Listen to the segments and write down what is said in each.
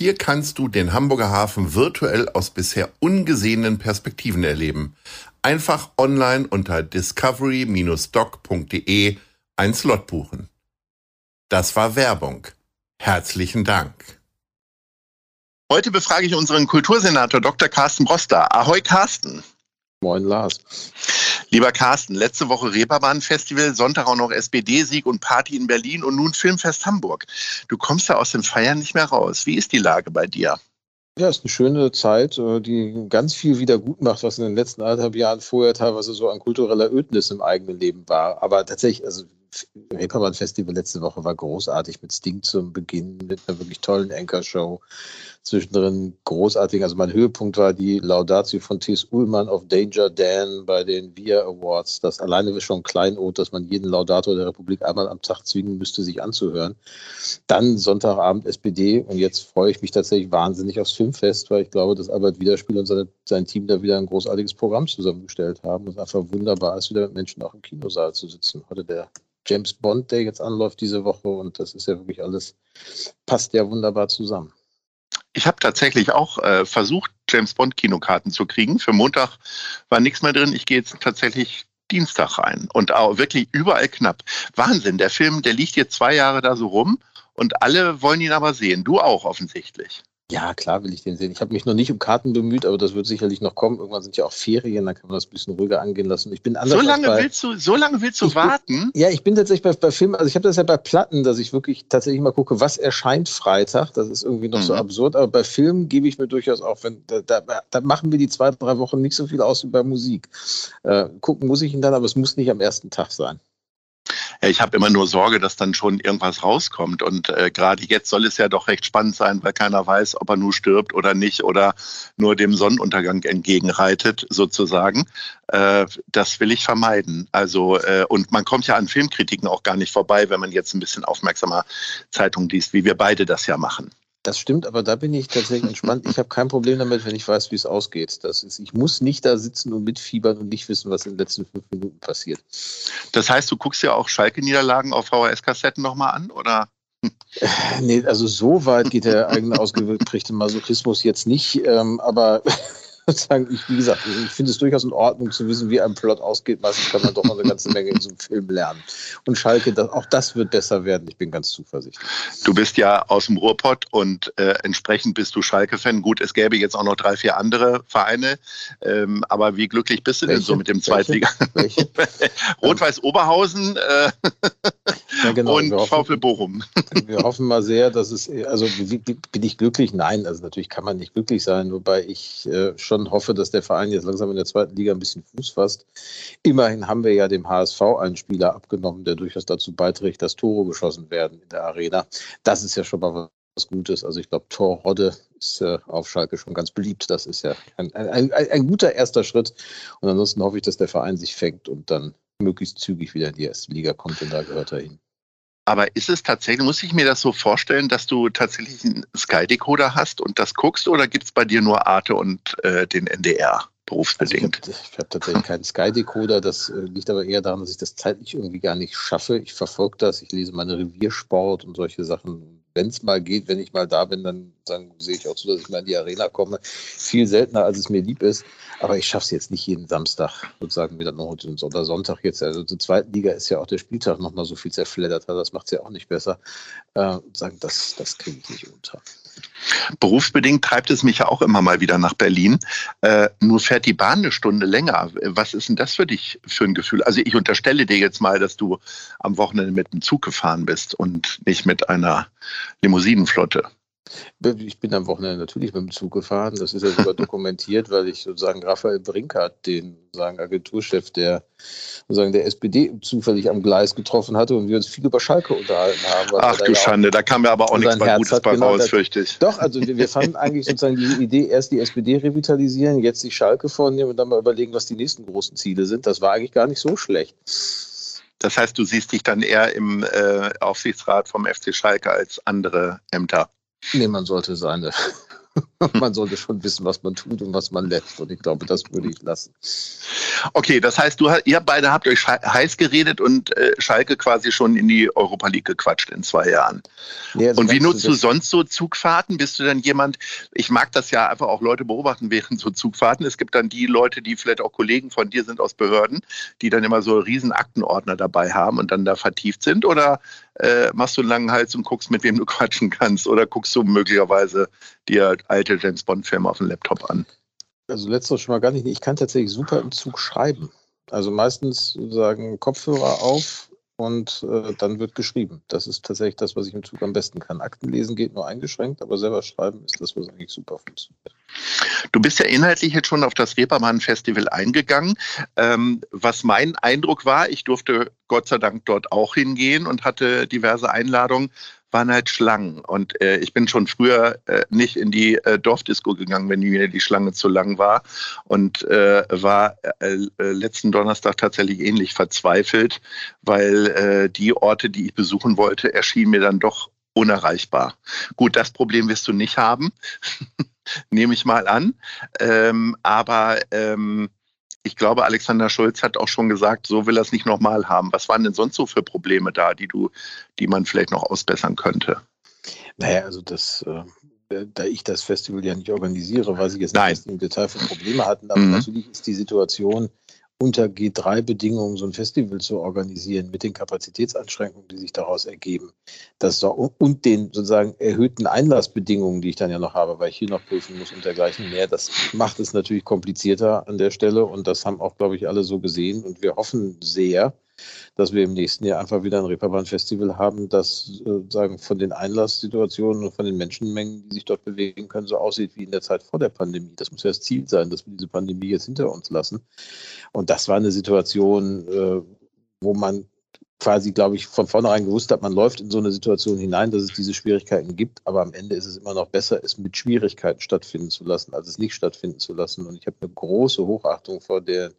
Hier kannst du den Hamburger Hafen virtuell aus bisher ungesehenen Perspektiven erleben. Einfach online unter discovery-doc.de ein Slot buchen. Das war Werbung. Herzlichen Dank. Heute befrage ich unseren Kultursenator Dr. Carsten Broster. Ahoi Carsten. Moin Lars. Lieber Carsten, letzte Woche Reeperbahn-Festival, Sonntag auch noch SPD-Sieg und Party in Berlin und nun Filmfest Hamburg. Du kommst da aus dem Feiern nicht mehr raus. Wie ist die Lage bei dir? Ja, ist eine schöne Zeit, äh, die ganz viel wieder gut macht, was in den letzten anderthalb Jahren vorher teilweise so an kultureller Ödnis im eigenen Leben war. Aber tatsächlich, also Reeperbahn Festival letzte Woche war großartig mit Sting zum Beginn, mit einer wirklich tollen Anchor-Show. Zwischendrin großartig. Also mein Höhepunkt war die Laudatio von T.S. Ullmann auf Danger Dan bei den VIA Awards. Das alleine ist schon ein Kleinod, dass man jeden Laudator der Republik einmal am Tag zwingen müsste, sich anzuhören. Dann Sonntagabend SPD und jetzt freue ich mich tatsächlich wahnsinnig aufs Filmfest, weil ich glaube, dass Albert Wiederspiel und seine, sein Team da wieder ein großartiges Programm zusammengestellt haben. Ist einfach wunderbar ist, wieder mit Menschen auch im Kinosaal zu sitzen. Heute der James Bond, der jetzt anläuft diese Woche und das ist ja wirklich alles, passt ja wunderbar zusammen. Ich habe tatsächlich auch äh, versucht, James Bond Kinokarten zu kriegen. Für Montag war nichts mehr drin. Ich gehe jetzt tatsächlich Dienstag rein und auch wirklich überall knapp. Wahnsinn, der Film, der liegt jetzt zwei Jahre da so rum und alle wollen ihn aber sehen. Du auch offensichtlich. Ja, klar will ich den sehen. Ich habe mich noch nicht um Karten bemüht, aber das wird sicherlich noch kommen. Irgendwann sind ja auch Ferien, dann kann man das ein bisschen ruhiger angehen lassen. Ich bin so lange bei, willst du, so lange willst du warten? Bin, ja, ich bin tatsächlich bei, bei Filmen, also ich habe das ja bei Platten, dass ich wirklich tatsächlich mal gucke, was erscheint Freitag. Das ist irgendwie noch mhm. so absurd, aber bei Filmen gebe ich mir durchaus auch, wenn da, da, da, machen wir die zwei, drei Wochen nicht so viel aus wie bei Musik. Äh, gucken muss ich ihn dann, aber es muss nicht am ersten Tag sein. Ich habe immer nur Sorge, dass dann schon irgendwas rauskommt. Und äh, gerade jetzt soll es ja doch recht spannend sein, weil keiner weiß, ob er nur stirbt oder nicht oder nur dem Sonnenuntergang entgegenreitet, sozusagen. Äh, das will ich vermeiden. Also, äh, und man kommt ja an Filmkritiken auch gar nicht vorbei, wenn man jetzt ein bisschen aufmerksamer Zeitung liest, wie wir beide das ja machen. Das stimmt, aber da bin ich tatsächlich entspannt. Ich habe kein Problem damit, wenn ich weiß, wie es ausgeht. Das ist, ich muss nicht da sitzen und mitfiebern und nicht wissen, was in den letzten fünf Minuten passiert. Das heißt, du guckst ja auch Schalke-Niederlagen auf VHS-Kassetten nochmal an, oder? Äh, nee, also so weit geht der eigene ausgeprägte Masochismus jetzt nicht, ähm, aber sagen, ich, wie gesagt, ich finde es durchaus in Ordnung zu wissen, wie ein Plot ausgeht. Meistens kann man doch noch eine ganze Menge in so einem Film lernen. Und Schalke, das, auch das wird besser werden. Ich bin ganz zuversichtlich. Du bist ja aus dem Ruhrpott und äh, entsprechend bist du Schalke-Fan. Gut, es gäbe jetzt auch noch drei, vier andere Vereine. Ähm, aber wie glücklich bist du Welche? denn so mit dem Zweitliga? Rot-Weiß Oberhausen äh, ja, genau. und VfL Bochum. wir hoffen mal sehr, dass es, also bin ich glücklich? Nein, also natürlich kann man nicht glücklich sein, wobei ich äh, schon schon hoffe, dass der Verein jetzt langsam in der zweiten Liga ein bisschen Fuß fasst. Immerhin haben wir ja dem HSV einen Spieler abgenommen, der durchaus dazu beiträgt, dass Tore geschossen werden in der Arena. Das ist ja schon mal was Gutes. Also ich glaube, Torrodde ist äh, auf Schalke schon ganz beliebt. Das ist ja ein, ein, ein, ein, guter erster Schritt. Und ansonsten hoffe ich, dass der Verein sich fängt und dann möglichst zügig wieder in die erste Liga kommt und da gehört er hin. Aber ist es tatsächlich, muss ich mir das so vorstellen, dass du tatsächlich einen Sky-Decoder hast und das guckst oder gibt es bei dir nur Arte und äh, den NDR? Berufsbedingt. Also ich habe hab tatsächlich keinen Sky-Decoder. Das äh, liegt aber eher daran, dass ich das zeitlich irgendwie gar nicht schaffe. Ich verfolge das, ich lese meine Reviersport und solche Sachen wenn es mal geht, wenn ich mal da bin, dann, dann sehe ich auch zu, dass ich mal in die Arena komme. Viel seltener, als es mir lieb ist. Aber ich schaffe es jetzt nicht jeden Samstag, sozusagen wieder noch oder Sonntag jetzt. Also zur zweiten Liga ist ja auch der Spieltag nochmal so viel zerfledderter. Das macht es ja auch nicht besser. Äh, sagen, das, das kriege ich nicht unter. Berufsbedingt treibt es mich ja auch immer mal wieder nach Berlin. Äh, nur fährt die Bahn eine Stunde länger. Was ist denn das für dich für ein Gefühl? Also ich unterstelle dir jetzt mal, dass du am Wochenende mit dem Zug gefahren bist und nicht mit einer Limousinenflotte. Ich bin am Wochenende natürlich mit dem Zug gefahren. Das ist ja sogar dokumentiert, weil ich sozusagen Raphael Brinkert, den sozusagen Agenturchef der, sozusagen der SPD, zufällig am Gleis getroffen hatte und wir uns viel über Schalke unterhalten haben. Ach du Schande, da kam ja aber auch nichts bei Gutes bei genau, raus, fürchte ich. Doch, also wir, wir fanden eigentlich sozusagen die Idee, erst die SPD revitalisieren, jetzt die Schalke vornehmen und dann mal überlegen, was die nächsten großen Ziele sind. Das war eigentlich gar nicht so schlecht. Das heißt, du siehst dich dann eher im äh, Aufsichtsrat vom FC Schalke als andere Ämter. Nee, man sollte seine, man sollte schon wissen, was man tut und was man lässt. Und ich glaube, das würde ich lassen. Okay, das heißt, du, ihr beide habt euch heiß geredet und äh, Schalke quasi schon in die Europa League gequatscht in zwei Jahren. Nee, also und wie nutzt du sonst so Zugfahrten? Bist du dann jemand, ich mag das ja einfach auch Leute beobachten während so Zugfahrten. Es gibt dann die Leute, die vielleicht auch Kollegen von dir sind aus Behörden, die dann immer so riesen Aktenordner dabei haben und dann da vertieft sind. Oder äh, machst du einen langen Hals und guckst, mit wem du quatschen kannst? Oder guckst du möglicherweise dir alte James Bond-Filme auf dem Laptop an? Also letzteres schon mal gar nicht. Ich kann tatsächlich super im Zug schreiben. Also meistens sagen Kopfhörer auf und äh, dann wird geschrieben. Das ist tatsächlich das, was ich im Zug am besten kann. Akten lesen geht nur eingeschränkt, aber selber schreiben ist das, was eigentlich super funktioniert. Du bist ja inhaltlich jetzt schon auf das Reeperbahn-Festival eingegangen. Ähm, was mein Eindruck war, ich durfte Gott sei Dank dort auch hingehen und hatte diverse Einladungen waren halt Schlangen. Und äh, ich bin schon früher äh, nicht in die äh, Dorfdisco gegangen, wenn mir die Schlange zu lang war. Und äh, war äh, äh, letzten Donnerstag tatsächlich ähnlich verzweifelt, weil äh, die Orte, die ich besuchen wollte, erschienen mir dann doch unerreichbar. Gut, das Problem wirst du nicht haben, nehme ich mal an. Ähm, aber ähm, ich glaube, Alexander Schulz hat auch schon gesagt, so will er es nicht nochmal haben. Was waren denn sonst so für Probleme da, die du, die man vielleicht noch ausbessern könnte? Naja, also das, äh, da ich das Festival ja nicht organisiere, weiß ich jetzt nicht, was die im Detail für Probleme hatten. Aber mhm. natürlich ist die Situation unter G3-Bedingungen so ein Festival zu organisieren mit den Kapazitätsanschränkungen, die sich daraus ergeben, das und den sozusagen erhöhten Einlassbedingungen, die ich dann ja noch habe, weil ich hier noch prüfen muss und dergleichen mehr, das macht es natürlich komplizierter an der Stelle und das haben auch, glaube ich, alle so gesehen. Und wir hoffen sehr, dass wir im nächsten Jahr einfach wieder ein Reeperbahn-Festival haben, das äh, sagen von den Einlasssituationen und von den Menschenmengen, die sich dort bewegen können, so aussieht wie in der Zeit vor der Pandemie. Das muss ja das Ziel sein, dass wir diese Pandemie jetzt hinter uns lassen. Und das war eine Situation, äh, wo man quasi, glaube ich, von vornherein gewusst hat, man läuft in so eine Situation hinein, dass es diese Schwierigkeiten gibt, aber am Ende ist es immer noch besser, es mit Schwierigkeiten stattfinden zu lassen, als es nicht stattfinden zu lassen. Und ich habe eine große Hochachtung vor der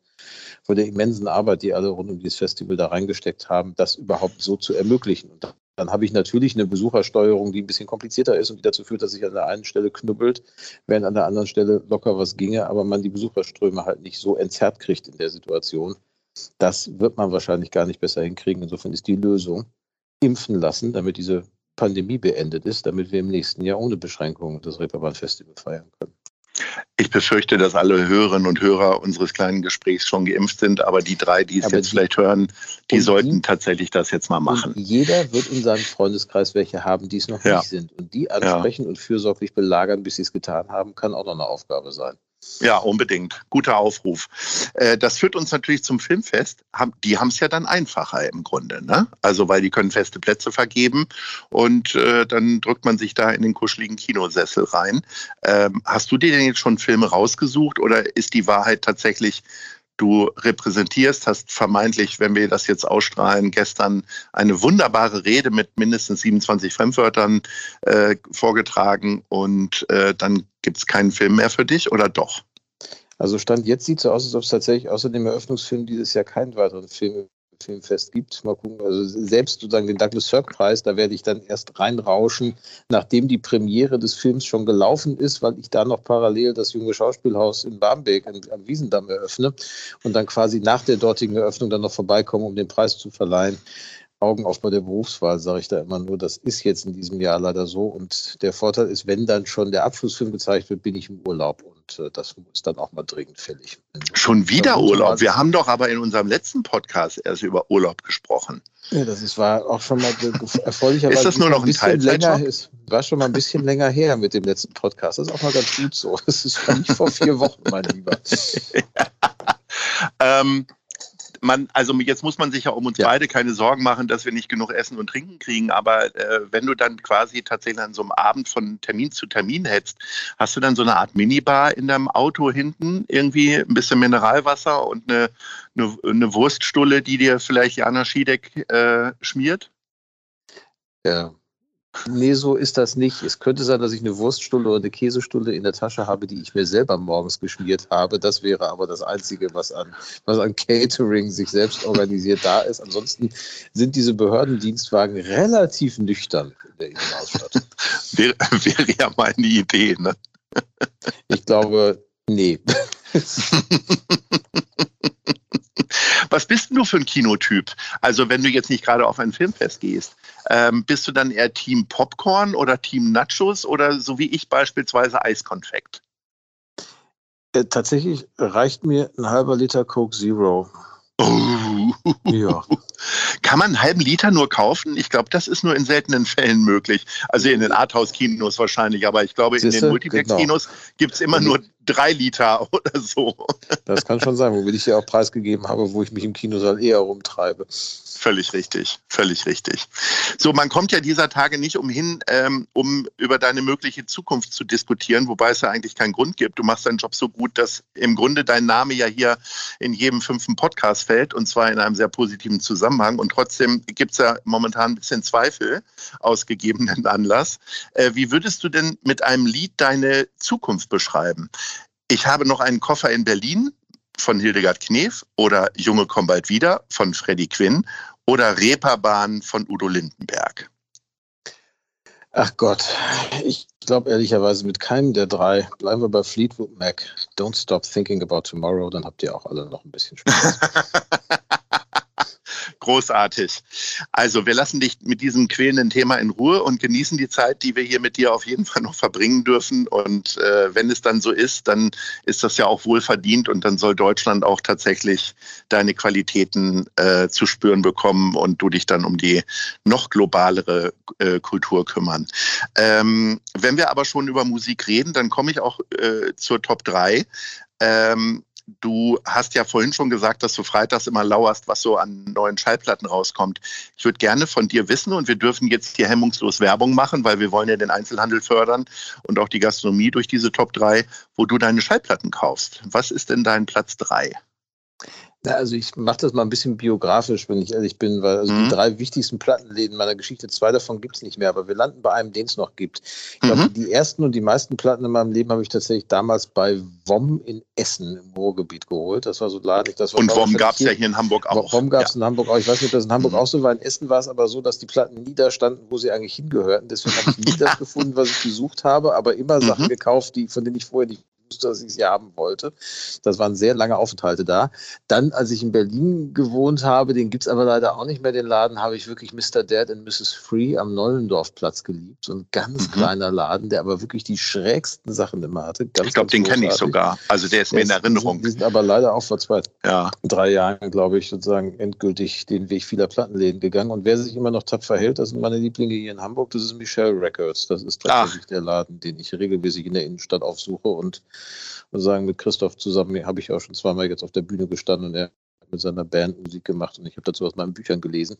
vor der immensen Arbeit, die alle rund um dieses Festival da reingesteckt haben, das überhaupt so zu ermöglichen. Und dann habe ich natürlich eine Besuchersteuerung, die ein bisschen komplizierter ist und die dazu führt, dass sich an der einen Stelle knubbelt, während an der anderen Stelle locker was ginge, aber man die Besucherströme halt nicht so entzerrt kriegt in der Situation. Das wird man wahrscheinlich gar nicht besser hinkriegen. Insofern ist die Lösung impfen lassen, damit diese Pandemie beendet ist, damit wir im nächsten Jahr ohne Beschränkungen das Reeperbahn Festival feiern können. Ich befürchte, dass alle Hörerinnen und Hörer unseres kleinen Gesprächs schon geimpft sind, aber die drei, die es aber jetzt die, vielleicht hören, die sollten die, tatsächlich das jetzt mal machen. jeder wird in seinem Freundeskreis welche haben, die es noch ja. nicht sind. Und die ansprechen ja. und fürsorglich belagern, bis sie es getan haben, kann auch noch eine Aufgabe sein. Ja, unbedingt. Guter Aufruf. Äh, das führt uns natürlich zum Filmfest. Die haben es ja dann einfacher im Grunde. Ne? Also, weil die können feste Plätze vergeben und äh, dann drückt man sich da in den kuscheligen Kinosessel rein. Ähm, hast du dir denn jetzt schon Filme rausgesucht oder ist die Wahrheit tatsächlich, du repräsentierst, hast vermeintlich, wenn wir das jetzt ausstrahlen, gestern eine wunderbare Rede mit mindestens 27 Fremdwörtern äh, vorgetragen und dann gibt es keinen Film mehr für dich oder doch? Also Stand jetzt sieht es so aus, als ob es tatsächlich außer dem Eröffnungsfilm dieses Jahr keinen weiteren Film Filmfest gibt. Mal gucken. Also selbst sozusagen den Douglas Sirk Preis, da werde ich dann erst reinrauschen, nachdem die Premiere des Films schon gelaufen ist, weil ich da noch parallel das junge Schauspielhaus in Barmbek am Wiesendamm eröffne und dann quasi nach der dortigen Eröffnung dann noch vorbeikomme, um den Preis zu verleihen. Augen auf bei der Berufswahl, sage ich da immer nur, das ist jetzt in diesem Jahr leider so. Und der Vorteil ist, wenn dann schon der Abschlussfilm gezeigt wird, bin ich im Urlaub. Und äh, das ist dann auch mal dringend fällig. Schon wieder Urlaub. Wir haben doch aber in unserem letzten Podcast erst über Urlaub gesprochen. Ja, das ist, war auch schon mal erfreulicherweise. ist das nur noch ein, ein länger, Es war schon mal ein bisschen länger her mit dem letzten Podcast. Das ist auch mal ganz gut so. Das ist nicht vor vier Wochen, mein Lieber. ähm, man, also jetzt muss man sich ja um uns ja. beide keine Sorgen machen, dass wir nicht genug Essen und Trinken kriegen. Aber äh, wenn du dann quasi tatsächlich an so einem Abend von Termin zu Termin hetzt, hast du dann so eine Art Minibar in deinem Auto hinten, irgendwie ein bisschen Mineralwasser und eine, eine, eine Wurststulle, die dir vielleicht Jana Schiedek äh, schmiert? Ja, Nee, so ist das nicht. Es könnte sein, dass ich eine Wurststulle oder eine Käsestulle in der Tasche habe, die ich mir selber morgens geschmiert habe. Das wäre aber das Einzige, was an, was an Catering sich selbst organisiert da ist. Ansonsten sind diese Behördendienstwagen relativ nüchtern in der Innenausstadt. wäre, wäre ja meine Idee, ne? ich glaube, nee. Was bist denn du für ein Kinotyp? Also wenn du jetzt nicht gerade auf ein Filmfest gehst, ähm, bist du dann eher Team Popcorn oder Team Nachos oder so wie ich beispielsweise Eiskonfekt? Äh, tatsächlich reicht mir ein halber Liter Coke Zero. Oh. Ja. Kann man einen halben Liter nur kaufen? Ich glaube, das ist nur in seltenen Fällen möglich. Also in den Arthouse-Kinos wahrscheinlich, aber ich glaube, Siehste? in den Multiplex-Kinos genau. gibt es immer nur drei Liter oder so. Das kann schon sein, womit ich ja auch preisgegeben habe, wo ich mich im Kinosaal eher rumtreibe. Völlig richtig, völlig richtig. So, man kommt ja dieser Tage nicht umhin, ähm, um über deine mögliche Zukunft zu diskutieren, wobei es ja eigentlich keinen Grund gibt. Du machst deinen Job so gut, dass im Grunde dein Name ja hier in jedem fünften Podcast fällt und zwar in einem sehr positiven Zusammenhang. Und trotzdem gibt es ja momentan ein bisschen Zweifel aus gegebenen Anlass. Äh, wie würdest du denn mit einem Lied deine Zukunft beschreiben? Ich habe noch einen Koffer in Berlin von Hildegard Knef oder Junge komm bald wieder von Freddy Quinn oder Reeperbahn von Udo Lindenberg? Ach Gott, ich glaube ehrlicherweise mit keinem der drei. Bleiben wir bei Fleetwood Mac. Don't stop thinking about tomorrow, dann habt ihr auch alle noch ein bisschen Spaß. Großartig. Also wir lassen dich mit diesem quälenden Thema in Ruhe und genießen die Zeit, die wir hier mit dir auf jeden Fall noch verbringen dürfen. Und äh, wenn es dann so ist, dann ist das ja auch wohl verdient und dann soll Deutschland auch tatsächlich deine Qualitäten äh, zu spüren bekommen und du dich dann um die noch globalere äh, Kultur kümmern. Ähm, wenn wir aber schon über Musik reden, dann komme ich auch äh, zur Top 3. Ähm, Du hast ja vorhin schon gesagt, dass du freitags immer lauerst, was so an neuen Schallplatten rauskommt. Ich würde gerne von dir wissen und wir dürfen jetzt hier hemmungslos Werbung machen, weil wir wollen ja den Einzelhandel fördern und auch die Gastronomie durch diese Top 3, wo du deine Schallplatten kaufst. Was ist denn dein Platz 3? Ja, also ich mache das mal ein bisschen biografisch, wenn ich ehrlich bin, weil also mhm. die drei wichtigsten Plattenläden meiner Geschichte, zwei davon gibt es nicht mehr, aber wir landen bei einem, den es noch gibt. Ich glaube, mhm. die ersten und die meisten Platten in meinem Leben habe ich tatsächlich damals bei WOM in Essen im Ruhrgebiet geholt. Das war so ladlich. Das war und WOM gab es ja hier in Hamburg auch. WOM gab es ja. in Hamburg auch. Ich weiß nicht, ob das in Hamburg mhm. auch so war. In Essen war es aber so, dass die Platten nie da standen, wo sie eigentlich hingehörten. Deswegen habe ich nie das gefunden, was ich gesucht habe, aber immer Sachen mhm. gekauft, die, von denen ich vorher nicht dass ich sie haben wollte. Das waren sehr lange Aufenthalte da. Dann, als ich in Berlin gewohnt habe, den gibt es aber leider auch nicht mehr, den Laden, habe ich wirklich Mr. Dad and Mrs. Free am Neulendorfplatz geliebt. So ein ganz mhm. kleiner Laden, der aber wirklich die schrägsten Sachen immer hatte. Ganz, ich glaube, den kenne ich sogar. Also der ist der mir in Erinnerung. Die sind, die sind, aber leider auch vor zwei, ja. drei Jahren, glaube ich, sozusagen endgültig den Weg vieler Plattenläden gegangen. Und wer sich immer noch tapfer hält, das sind meine Lieblinge hier in Hamburg, das ist Michelle Records. Das ist tatsächlich Ach. der Laden, den ich regelmäßig in der Innenstadt aufsuche und muss sagen, mit Christoph zusammen habe ich auch schon zweimal jetzt auf der Bühne gestanden und er mit seiner Band Musik gemacht und ich habe dazu aus meinen Büchern gelesen.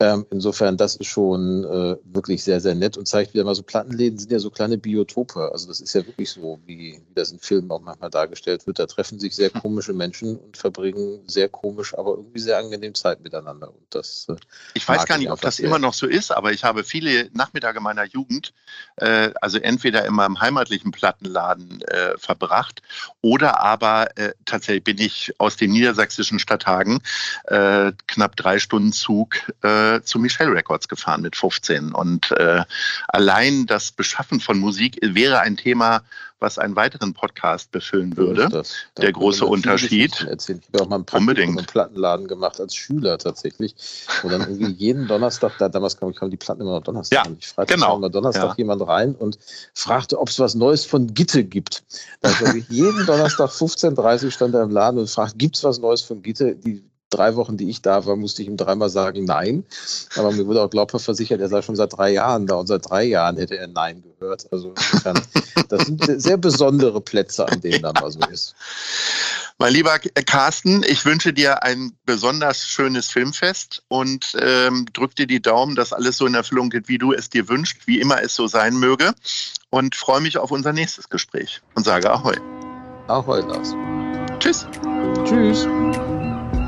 Ähm, insofern, das ist schon äh, wirklich sehr, sehr nett und zeigt wieder mal so, Plattenläden sind ja so kleine Biotope. Also das ist ja wirklich so, wie, wie das in Filmen auch manchmal dargestellt wird. Da treffen sich sehr komische Menschen und verbringen sehr komisch, aber irgendwie sehr angenehm Zeit miteinander. Und das, äh, ich weiß gar nicht, ob das immer noch so ist, aber ich habe viele Nachmittage meiner Jugend, äh, also entweder in meinem heimatlichen Plattenladen äh, verbracht oder aber äh, tatsächlich bin ich aus den niedersächsischen Stadtteilen Tagen äh, knapp drei Stunden Zug äh, zu Michelle Records gefahren mit 15. Und äh, allein das Beschaffen von Musik wäre ein Thema, was einen weiteren Podcast befüllen würde. Der große Unterschied. Erzählen. Ich habe auch mal ein Praktikum im Plattenladen gemacht als Schüler tatsächlich. Und dann irgendwie jeden Donnerstag, da, damals kam, kam die Platten immer noch Donnerstag. Ja, ich Freitag genau. kam Donnerstag ja. jemand rein und fragte, ob es was Neues von Gitte gibt. Da jeden Donnerstag 15.30 Uhr stand er im Laden und fragt, gibt es was Neues von Gitte? Die drei Wochen, die ich da war, musste ich ihm dreimal sagen Nein. Aber mir wurde auch glaubhaft versichert, er sei schon seit drei Jahren da und seit drei Jahren hätte er Nein gehört. Also insofern, das sind sehr besondere Plätze, an denen da mal so ist. Mein lieber Carsten, ich wünsche dir ein besonders schönes Filmfest und ähm, drück dir die Daumen, dass alles so in Erfüllung geht, wie du es dir wünschst, wie immer es so sein möge. Und freue mich auf unser nächstes Gespräch und sage Ahoi. Ahoi, Lars. Tschüss. Tschüss.